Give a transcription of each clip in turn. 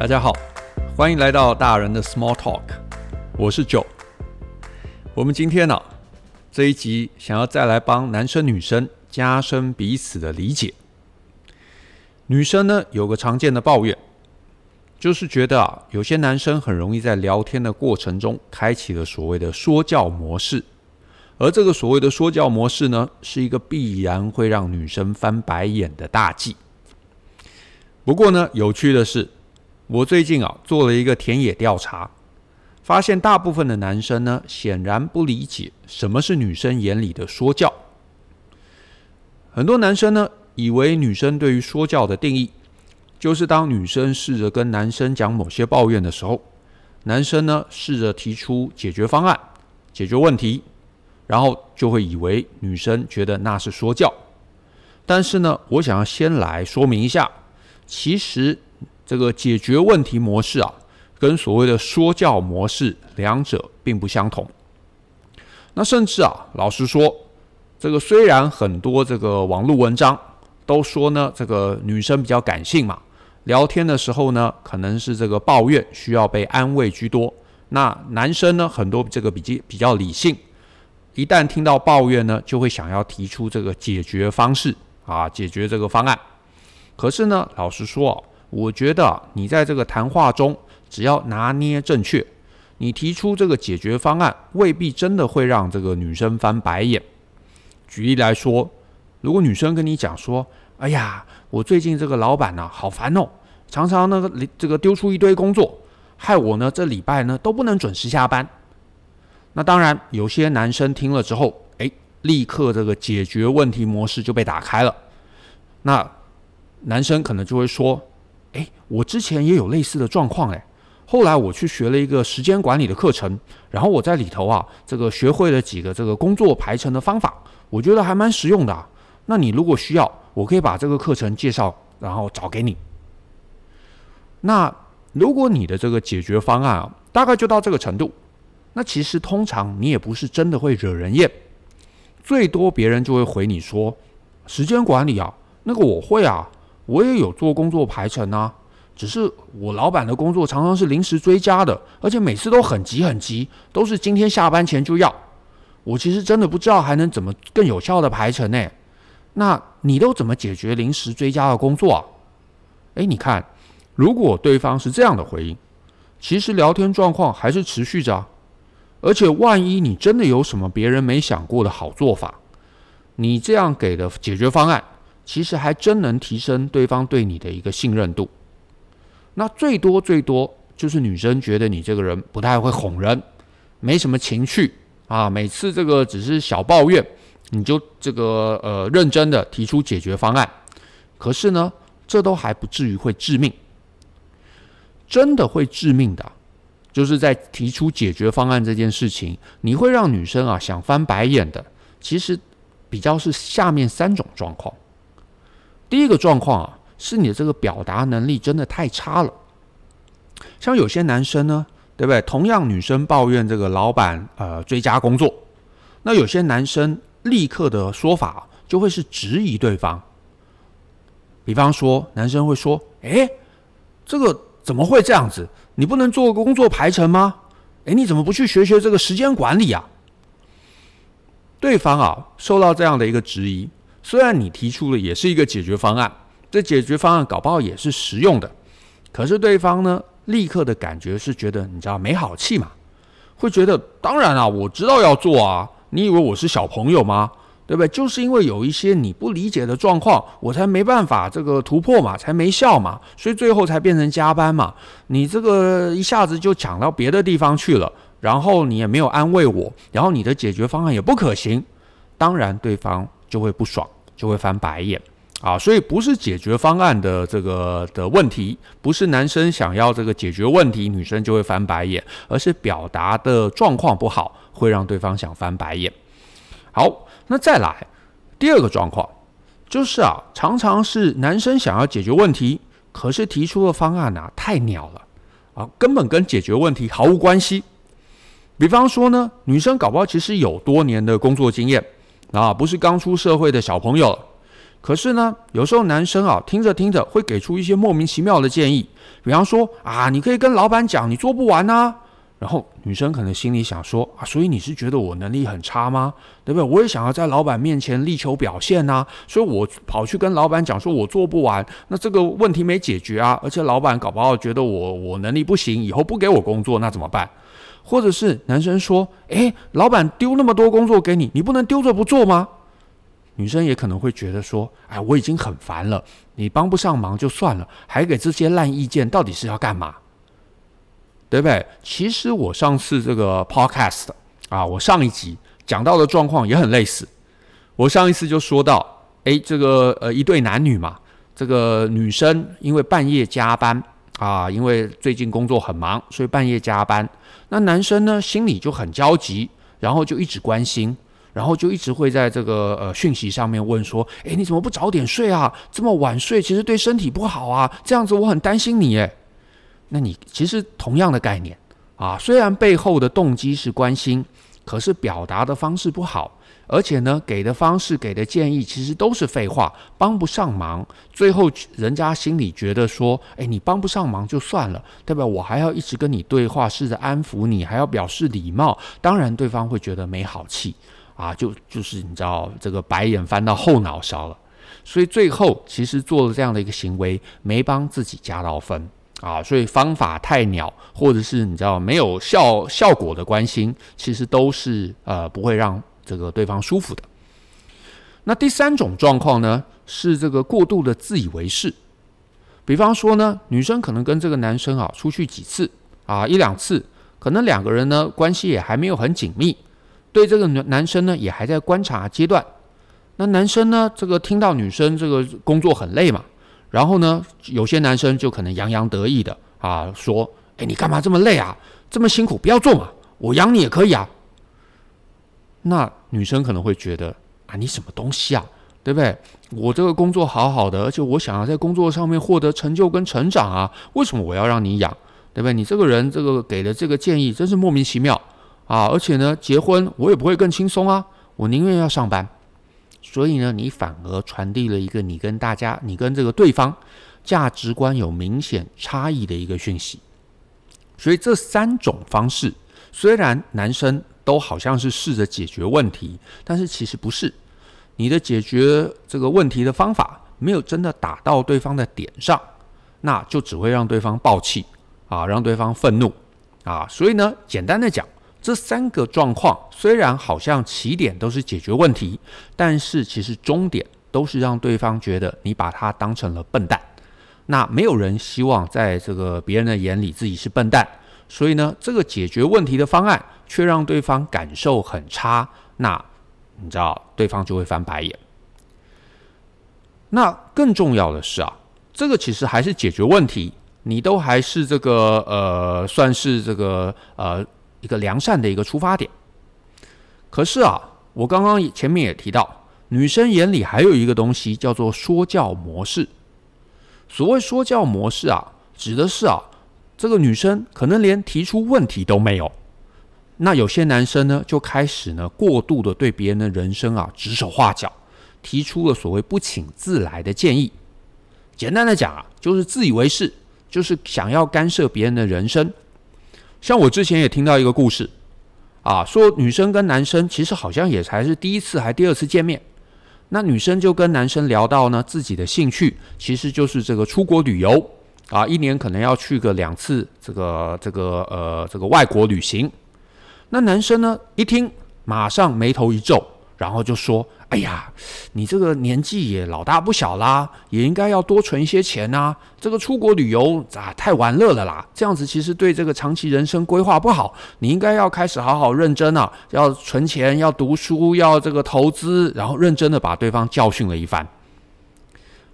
大家好，欢迎来到大人的 Small Talk，我是 Joe。我们今天呢、这一集想要再来帮男生女生加深彼此的理解。女生呢有个常见的抱怨，就是觉得啊有些男生很容易在聊天的过程中开启了所谓的说教模式，而这个所谓的说教模式呢是一个必然会让女生翻白眼的大忌。不过呢，有趣的是。我最近啊做了一个田野调查，发现大部分的男生呢显然不理解什么是女生眼里的说教。很多男生呢以为女生对于说教的定义，就是当女生试着跟男生讲某些抱怨的时候，男生呢试着提出解决方案，解决问题，然后就会以为女生觉得那是说教。但是呢，我想要先来说明一下，其实。这个解决问题模式啊，跟所谓的说教模式两者并不相同。那甚至啊，老实说，这个虽然很多这个网络文章都说呢，这个女生比较感性嘛，聊天的时候呢，可能是这个抱怨需要被安慰居多。那男生呢，很多这个比较比较理性，一旦听到抱怨呢，就会想要提出这个解决方式啊，解决这个方案。可是呢，老实说啊。我觉得你在这个谈话中，只要拿捏正确，你提出这个解决方案，未必真的会让这个女生翻白眼。举例来说，如果女生跟你讲说：“哎呀，我最近这个老板呢，好烦哦，常常那个这个丢出一堆工作，害我呢这礼拜呢都不能准时下班。”那当然，有些男生听了之后，哎，立刻这个解决问题模式就被打开了。那男生可能就会说。哎，我之前也有类似的状况哎，后来我去学了一个时间管理的课程，然后我在里头啊，这个学会了几个这个工作排程的方法，我觉得还蛮实用的啊。那你如果需要，我可以把这个课程介绍，然后找给你。那如果你的这个解决方案啊，大概就到这个程度，那其实通常你也不是真的会惹人厌，最多别人就会回你说，时间管理啊，那个我会啊。我也有做工作排程啊，只是我老板的工作常常是临时追加的，而且每次都很急很急，都是今天下班前就要。我其实真的不知道还能怎么更有效的排程呢？那你都怎么解决临时追加的工作啊？诶，你看，如果对方是这样的回应，其实聊天状况还是持续着，而且万一你真的有什么别人没想过的好做法，你这样给的解决方案。其实还真能提升对方对你的一个信任度。那最多最多就是女生觉得你这个人不太会哄人，没什么情趣啊，每次这个只是小抱怨，你就这个呃认真的提出解决方案。可是呢，这都还不至于会致命。真的会致命的，就是在提出解决方案这件事情，你会让女生啊想翻白眼的。其实比较是下面三种状况。第一个状况啊，是你的这个表达能力真的太差了。像有些男生呢，对不对？同样女生抱怨这个老板呃追加工作，那有些男生立刻的说法就会是质疑对方。比方说，男生会说：“诶，这个怎么会这样子？你不能做个工作排程吗？诶，你怎么不去学学这个时间管理啊？”对方啊，受到这样的一个质疑。虽然你提出的也是一个解决方案，这解决方案搞不好也是实用的，可是对方呢，立刻的感觉是觉得你知道没好气嘛，会觉得当然啊，我知道要做啊，你以为我是小朋友吗？对不对？就是因为有一些你不理解的状况，我才没办法这个突破嘛，才没效嘛，所以最后才变成加班嘛。你这个一下子就讲到别的地方去了，然后你也没有安慰我，然后你的解决方案也不可行，当然对方。就会不爽，就会翻白眼啊！所以不是解决方案的这个的问题，不是男生想要这个解决问题，女生就会翻白眼，而是表达的状况不好，会让对方想翻白眼。好，那再来第二个状况，就是啊，常常是男生想要解决问题，可是提出的方案啊太鸟了啊，根本跟解决问题毫无关系。比方说呢，女生搞不好其实有多年的工作经验。啊，不是刚出社会的小朋友，可是呢，有时候男生啊，听着听着会给出一些莫名其妙的建议，比方说啊，你可以跟老板讲你做不完啊。然后女生可能心里想说啊，所以你是觉得我能力很差吗？对不对？我也想要在老板面前力求表现呐，所以我跑去跟老板讲说我做不完，那这个问题没解决啊，而且老板搞不好觉得我我能力不行，以后不给我工作，那怎么办？或者是男生说，诶，老板丢那么多工作给你，你不能丢着不做吗？女生也可能会觉得说，哎，我已经很烦了，你帮不上忙就算了，还给这些烂意见，到底是要干嘛？对不对？其实我上次这个 podcast 啊，我上一集讲到的状况也很类似。我上一次就说到，哎，这个呃一对男女嘛，这个女生因为半夜加班啊，因为最近工作很忙，所以半夜加班。那男生呢，心里就很焦急，然后就一直关心，然后就一直会在这个呃讯息上面问说，哎，你怎么不早点睡啊？这么晚睡其实对身体不好啊，这样子我很担心你哎。那你其实同样的概念啊，虽然背后的动机是关心，可是表达的方式不好，而且呢，给的方式、给的建议其实都是废话，帮不上忙。最后人家心里觉得说，哎，你帮不上忙就算了，对吧？我还要一直跟你对话，试着安抚你，还要表示礼貌。当然，对方会觉得没好气啊，就就是你知道这个白眼翻到后脑勺了。所以最后其实做了这样的一个行为，没帮自己加到分。啊，所以方法太鸟，或者是你知道没有效效果的关心，其实都是呃不会让这个对方舒服的。那第三种状况呢，是这个过度的自以为是。比方说呢，女生可能跟这个男生啊出去几次啊一两次，可能两个人呢关系也还没有很紧密，对这个男生呢也还在观察阶段。那男生呢，这个听到女生这个工作很累嘛。然后呢，有些男生就可能洋洋得意的啊说：“哎，你干嘛这么累啊？这么辛苦，不要做嘛，我养你也可以啊。”那女生可能会觉得啊，你什么东西啊，对不对？我这个工作好好的，而且我想要在工作上面获得成就跟成长啊，为什么我要让你养？对不对？你这个人这个给的这个建议真是莫名其妙啊！而且呢，结婚我也不会更轻松啊，我宁愿要上班。所以呢，你反而传递了一个你跟大家、你跟这个对方价值观有明显差异的一个讯息。所以这三种方式，虽然男生都好像是试着解决问题，但是其实不是。你的解决这个问题的方法没有真的打到对方的点上，那就只会让对方爆气啊，让对方愤怒啊。所以呢，简单的讲。这三个状况虽然好像起点都是解决问题，但是其实终点都是让对方觉得你把他当成了笨蛋。那没有人希望在这个别人的眼里自己是笨蛋，所以呢，这个解决问题的方案却让对方感受很差。那你知道，对方就会翻白眼。那更重要的是啊，这个其实还是解决问题，你都还是这个呃，算是这个呃。一个良善的一个出发点，可是啊，我刚刚前面也提到，女生眼里还有一个东西叫做说教模式。所谓说教模式啊，指的是啊，这个女生可能连提出问题都没有，那有些男生呢，就开始呢过度的对别人的人生啊指手画脚，提出了所谓不请自来的建议。简单的讲啊，就是自以为是，就是想要干涉别人的人生。像我之前也听到一个故事，啊，说女生跟男生其实好像也才是第一次还第二次见面，那女生就跟男生聊到呢，自己的兴趣其实就是这个出国旅游，啊，一年可能要去个两次这个这个呃这个外国旅行，那男生呢一听马上眉头一皱，然后就说。哎呀，你这个年纪也老大不小啦，也应该要多存一些钱呐、这个出国旅游啊，太玩乐了啦，这样子其实对这个长期人生规划不好。你应该要开始好好认真啊，要存钱，要读书，要这个投资，然后认真的把对方教训了一番。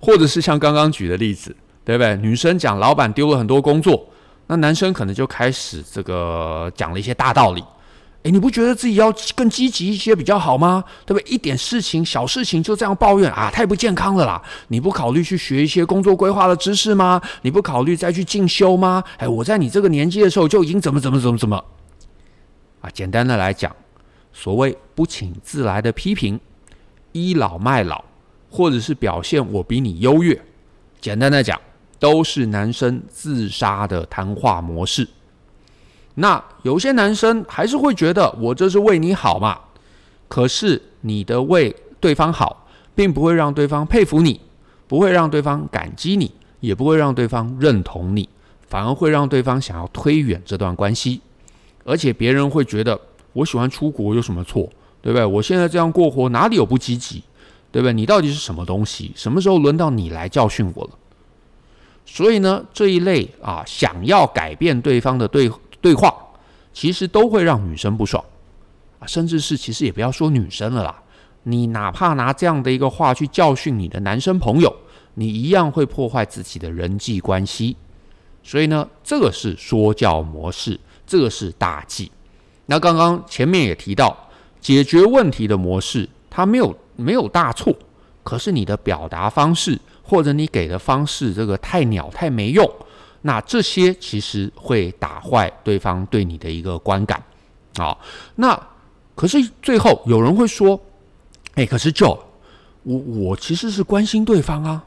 或者是像刚刚举的例子，对不对？女生讲老板丢了很多工作，那男生可能就开始这个讲了一些大道理。诶，你不觉得自己要更积极一些比较好吗？对不对？一点事情、小事情就这样抱怨啊，太不健康了啦！你不考虑去学一些工作规划的知识吗？你不考虑再去进修吗？诶，我在你这个年纪的时候就已经怎么怎么怎么怎么啊！简单的来讲，所谓不请自来的批评，倚老卖老，或者是表现我比你优越，简单的讲，都是男生自杀的谈话模式。那有些男生还是会觉得我这是为你好嘛，可是你的为对方好，并不会让对方佩服你，不会让对方感激你，也不会让对方认同你，反而会让对方想要推远这段关系，而且别人会觉得我喜欢出国有什么错，对不对？我现在这样过活哪里有不积极，对不对？你到底是什么东西？什么时候轮到你来教训我了？所以呢，这一类啊，想要改变对方的对。对话其实都会让女生不爽啊，甚至是其实也不要说女生了啦，你哪怕拿这样的一个话去教训你的男生朋友，你一样会破坏自己的人际关系。所以呢，这个是说教模式，这个是大忌。那刚刚前面也提到，解决问题的模式它没有没有大错，可是你的表达方式或者你给的方式这个太鸟太没用。那这些其实会打坏对方对你的一个观感，啊，那可是最后有人会说，哎，可是 Joe，我我其实是关心对方啊，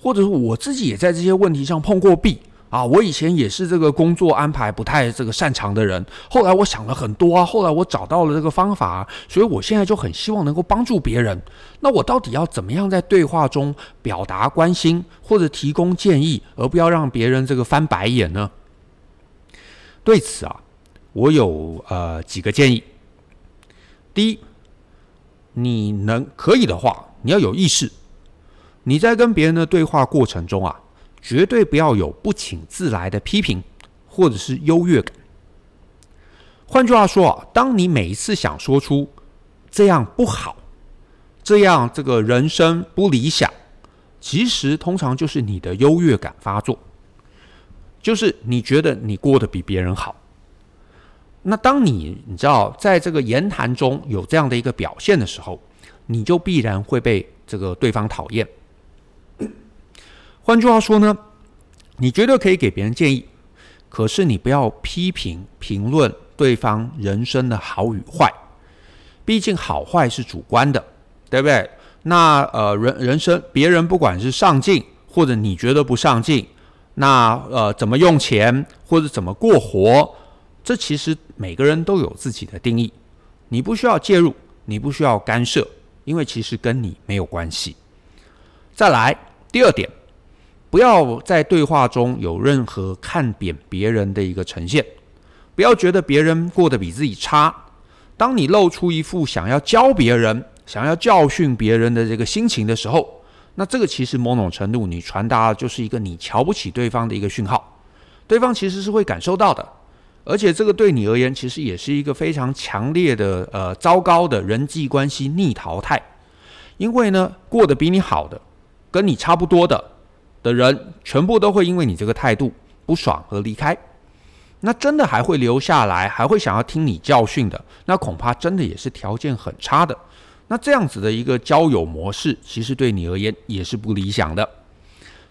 或者是我自己也在这些问题上碰过壁。啊，我以前也是这个工作安排不太这个擅长的人，后来我想了很多啊，后来我找到了这个方法，所以我现在就很希望能够帮助别人。那我到底要怎么样在对话中表达关心或者提供建议，而不要让别人这个翻白眼呢？对此啊，我有呃几个建议。第一，你能可以的话，你要有意识，你在跟别人的对话过程中啊。绝对不要有不请自来的批评，或者是优越感。换句话说啊，当你每一次想说出这样不好，这样这个人生不理想，其实通常就是你的优越感发作，就是你觉得你过得比别人好。那当你你知道在这个言谈中有这样的一个表现的时候，你就必然会被这个对方讨厌。换句话说呢，你绝对可以给别人建议，可是你不要批评、评论对方人生的好与坏，毕竟好坏是主观的，对不对？那呃，人人生别人不管是上进，或者你觉得不上进，那呃，怎么用钱或者怎么过活，这其实每个人都有自己的定义，你不需要介入，你不需要干涉，因为其实跟你没有关系。再来第二点。不要在对话中有任何看扁别人的一个呈现，不要觉得别人过得比自己差。当你露出一副想要教别人、想要教训别人的这个心情的时候，那这个其实某种程度你传达的就是一个你瞧不起对方的一个讯号，对方其实是会感受到的，而且这个对你而言其实也是一个非常强烈的呃糟糕的人际关系逆淘汰，因为呢，过得比你好的，跟你差不多的。的人全部都会因为你这个态度不爽而离开，那真的还会留下来，还会想要听你教训的，那恐怕真的也是条件很差的。那这样子的一个交友模式，其实对你而言也是不理想的。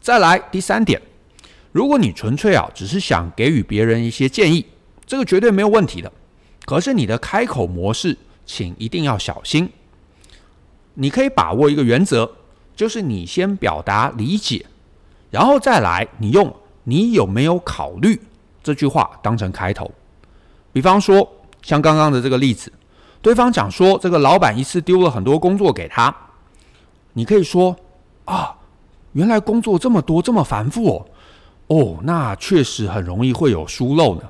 再来第三点，如果你纯粹啊只是想给予别人一些建议，这个绝对没有问题的。可是你的开口模式，请一定要小心。你可以把握一个原则，就是你先表达理解。然后再来，你用“你有没有考虑”这句话当成开头。比方说，像刚刚的这个例子，对方讲说这个老板一次丢了很多工作给他，你可以说：“啊，原来工作这么多，这么繁复哦，哦，那确实很容易会有疏漏呢。”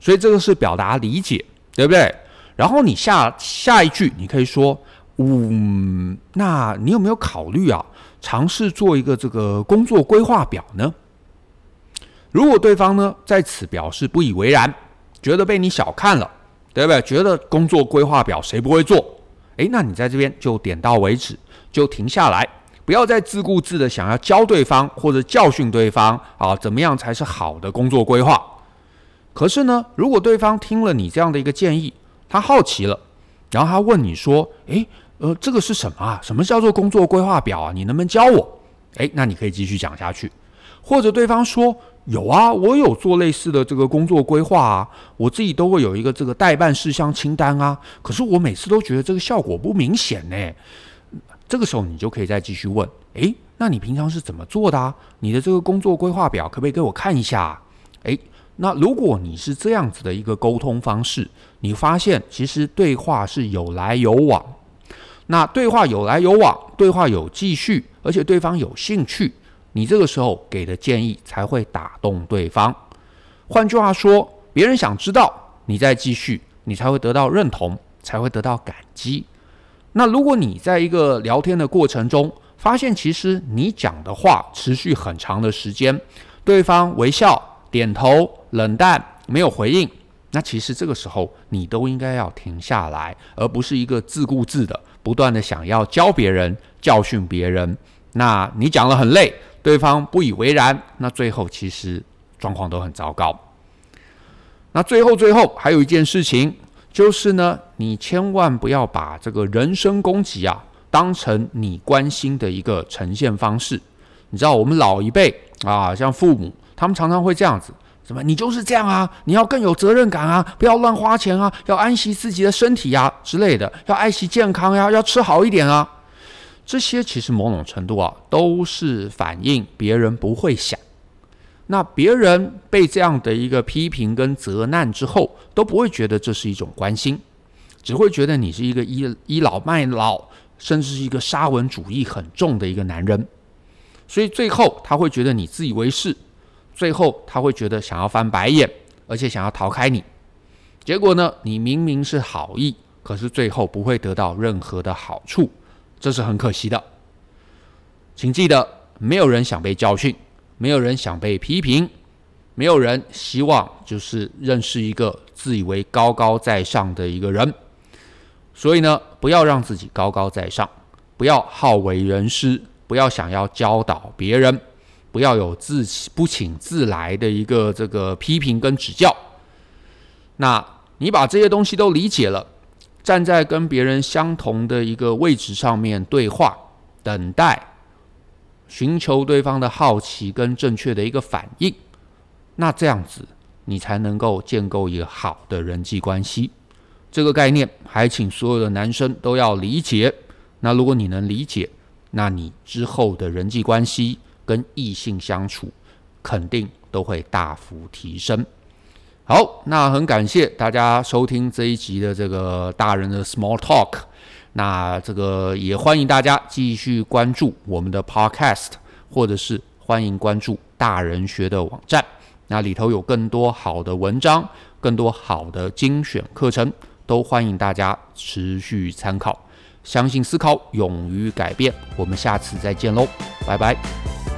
所以这个是表达理解，对不对？然后你下下一句，你可以说：“嗯，那你有没有考虑啊？”尝试做一个这个工作规划表呢？如果对方呢在此表示不以为然，觉得被你小看了，对不对？觉得工作规划表谁不会做？诶，那你在这边就点到为止，就停下来，不要再自顾自的想要教对方或者教训对方啊，怎么样才是好的工作规划？可是呢，如果对方听了你这样的一个建议，他好奇了，然后他问你说：“诶。”呃，这个是什么啊？什么叫做工作规划表啊？你能不能教我？诶，那你可以继续讲下去。或者对方说有啊，我有做类似的这个工作规划啊，我自己都会有一个这个待办事项清单啊。可是我每次都觉得这个效果不明显呢。这个时候你就可以再继续问：诶，那你平常是怎么做的啊？你的这个工作规划表可不可以给我看一下？诶，那如果你是这样子的一个沟通方式，你发现其实对话是有来有往，那对话有来有往，对话有继续，而且对方有兴趣，你这个时候给的建议才会打动对方。换句话说，别人想知道你再继续，你才会得到认同，才会得到感激。那如果你在一个聊天的过程中，发现其实你讲的话持续很长的时间，对方微笑、点头、冷淡，没有回应，那其实这个时候你都应该要停下来，而不是一个自顾自的不断的想要教别人、教训别人。那你讲了很累，对方不以为然，那最后其实状况都很糟糕。那最后最后还有一件事情。就是呢，你千万不要把这个人身攻击啊当成你关心的一个呈现方式。你知道，我们老一辈啊，像父母，他们常常会这样子：什么，你就是这样啊，你要更有责任感啊，不要乱花钱啊，要安息自己的身体呀之类的，要爱惜健康呀，要吃好一点啊。这些其实某种程度啊，都是反映别人不会想。那别人被这样的一个批评跟责难之后，都不会觉得这是一种关心，只会觉得你是一个倚倚老卖老，甚至是一个沙文主义很重的一个男人。所以最后他会觉得你自以为是，最后他会觉得想要翻白眼，而且想要逃开你。结果呢，你明明是好意，可是最后不会得到任何的好处，这是很可惜的。请记得，没有人想被教训。没有人想被批评，没有人希望就是认识一个自以为高高在上的一个人。所以呢，不要让自己高高在上，不要好为人师，不要想要教导别人，不要有自不请自来的一个这个批评跟指教。那你把这些东西都理解了，站在跟别人相同的一个位置上面对话，等待。寻求对方的好奇跟正确的一个反应，那这样子你才能够建构一个好的人际关系。这个概念还请所有的男生都要理解。那如果你能理解，那你之后的人际关系跟异性相处肯定都会大幅提升。好，那很感谢大家收听这一集的这个大人的 Small Talk。那这个也欢迎大家继续关注我们的 Podcast，或者是欢迎关注大人学的网站，那里头有更多好的文章，更多好的精选课程，都欢迎大家持续参考。相信思考，勇于改变，我们下次再见喽，拜拜。